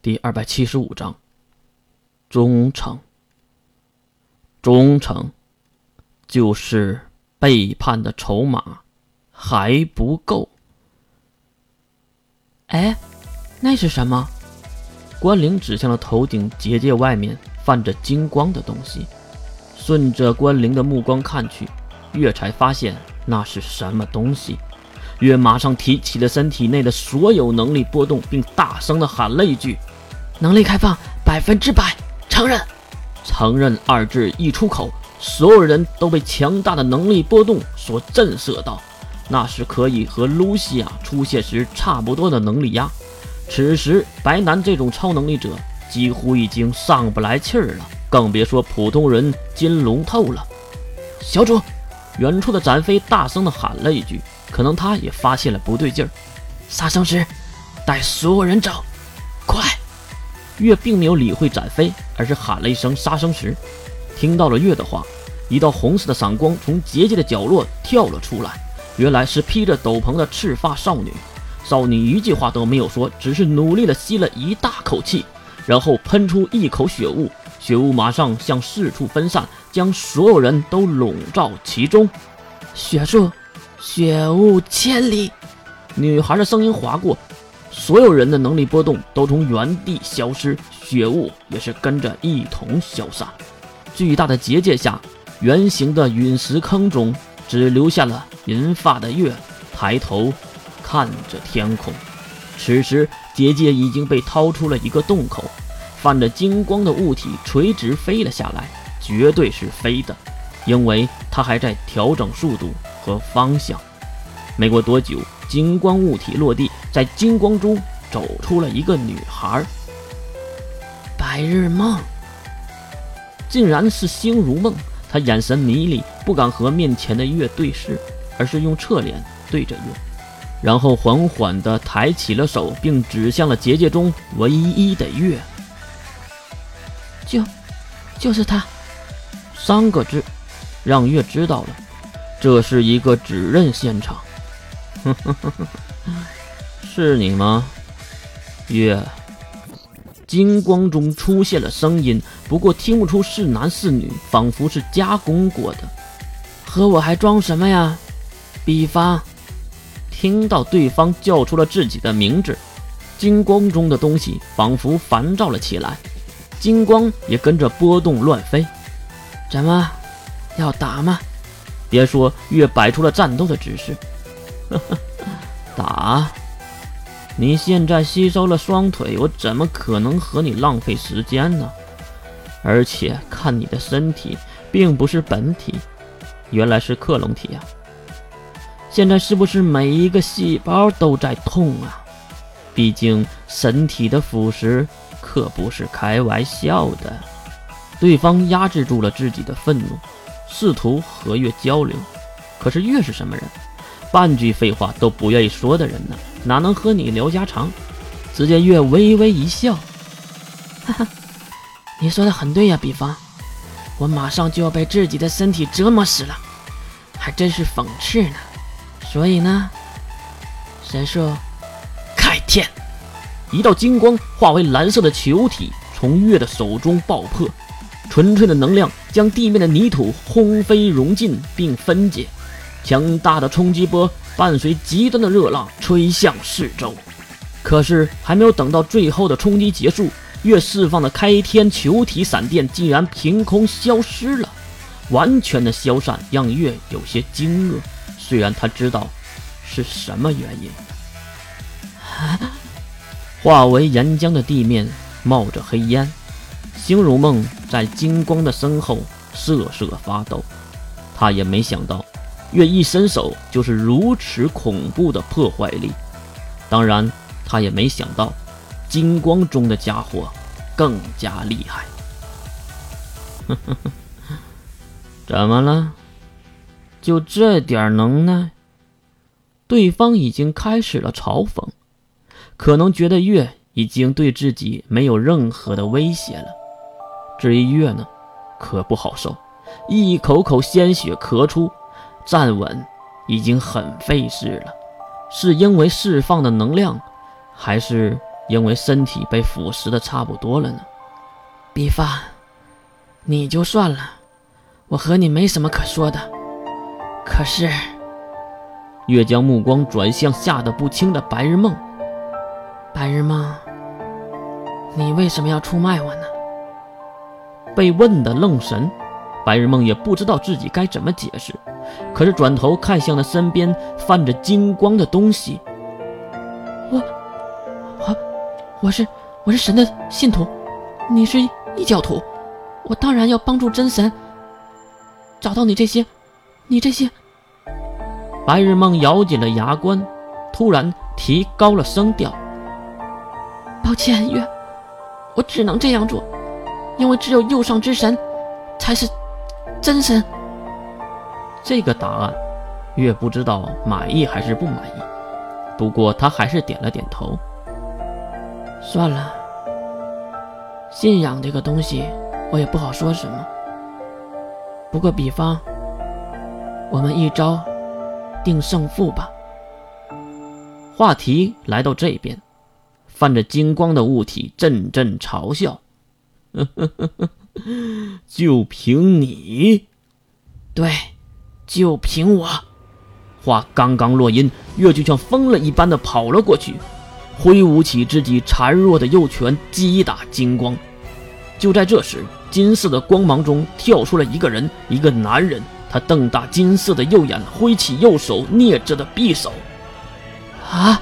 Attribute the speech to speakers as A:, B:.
A: 第二百七十五章，忠诚。忠诚，就是背叛的筹码，还不够。
B: 哎，那是什么？
A: 关灵指向了头顶结界外面泛着金光的东西。顺着关灵的目光看去，月才发现那是什么东西。月马上提起了身体内的所有能力波动，并大声的喊了一句：“
B: 能力开放百分之百，承认！”
A: 承认二字一出口，所有人都被强大的能力波动所震慑到。那是可以和露西亚出现时差不多的能力压。此时，白南这种超能力者几乎已经上不来气儿了，更别说普通人金龙透了。小主，远处的展飞大声地喊了一句。可能他也发现了不对劲儿，
B: 杀生石，带所有人走，快！
A: 月并没有理会展飞，而是喊了一声“杀生石”。听到了月的话，一道红色的闪光从结界的角落跳了出来，原来是披着斗篷的赤发少女。少女一句话都没有说，只是努力地吸了一大口气，然后喷出一口血雾，血雾马上向四处分散，将所有人都笼罩其中。
B: 血术。血雾千里，
A: 女孩的声音划过，所有人的能力波动都从原地消失，血雾也是跟着一同消散。巨大的结界下，圆形的陨石坑中只留下了银发的月，抬头看着天空。此时，结界已经被掏出了一个洞口，泛着金光的物体垂直飞了下来，绝对是飞的，因为它还在调整速度。和方向，没过多久，金光物体落地，在金光中走出了一个女孩。
B: 白日梦，
A: 竟然是星如梦。她眼神迷离，不敢和面前的月对视，而是用侧脸对着月，然后缓缓地抬起了手，并指向了结界中唯一的月。
B: 就，就是他，
A: 三个字，让月知道了。这是一个指认现场，是你吗，月？金光中出现了声音，不过听不出是男是女，仿佛是加工过的。
B: 和我还装什么呀？比方，
A: 听到对方叫出了自己的名字，金光中的东西仿佛烦躁了起来，金光也跟着波动乱飞。
B: 怎么，要打吗？
A: 别说，越摆出了战斗的姿势。打！你现在吸收了双腿，我怎么可能和你浪费时间呢？而且看你的身体，并不是本体，原来是克隆体啊！现在是不是每一个细胞都在痛啊？毕竟身体的腐蚀可不是开玩笑的。对方压制住了自己的愤怒。试图和月交流，可是月是什么人？半句废话都不愿意说的人呢，哪能和你聊家常？只见月微微一笑，
B: 哈哈，你说的很对呀，比方，我马上就要被自己的身体折磨死了，还真是讽刺呢。所以呢，神兽开天，
A: 一道金光化为蓝色的球体从月的手中爆破。纯粹的能量将地面的泥土轰飞融进并分解，强大的冲击波伴随极端的热浪吹向四周。可是还没有等到最后的冲击结束，月释放的开天球体闪电竟然凭空消失了，完全的消散让月有些惊愕。虽然他知道是什么原因，化为岩浆的地面冒着黑烟。星如梦在金光的身后瑟瑟发抖，他也没想到月一伸手就是如此恐怖的破坏力。当然，他也没想到金光中的家伙更加厉害。怎么了？就这点能耐？对方已经开始了嘲讽，可能觉得月已经对自己没有任何的威胁了。至于月呢，可不好受，一口口鲜血咳出，站稳已经很费事了。是因为释放的能量，还是因为身体被腐蚀的差不多了呢。
B: 比方，你就算了，我和你没什么可说的。可是，
A: 月将目光转向吓得不轻的白日梦。
B: 白日梦，你为什么要出卖我呢？
A: 被问的愣神，白日梦也不知道自己该怎么解释，可是转头看向了身边泛着金光的东西。
B: 我，我，我是我是神的信徒，你是异教徒，我当然要帮助真神找到你这些，你这些。
A: 白日梦咬紧了牙关，突然提高了声调。
B: 抱歉，月，我只能这样做，因为只有右上之神才是真神。
A: 这个答案，月不知道满意还是不满意。不过他还是点了点头。
B: 算了，信仰这个东西，我也不好说什么。不过，比方，我们一招定胜负吧。
A: 话题来到这边。泛着金光的物体阵阵嘲笑，就凭你？
B: 对，就凭我。
A: 话刚刚落音，月就像疯了一般的跑了过去，挥舞起自己孱弱的右拳击打金光。就在这时，金色的光芒中跳出了一个人，一个男人。他瞪大金色的右眼，挥起右手捏着的匕首。
B: 啊！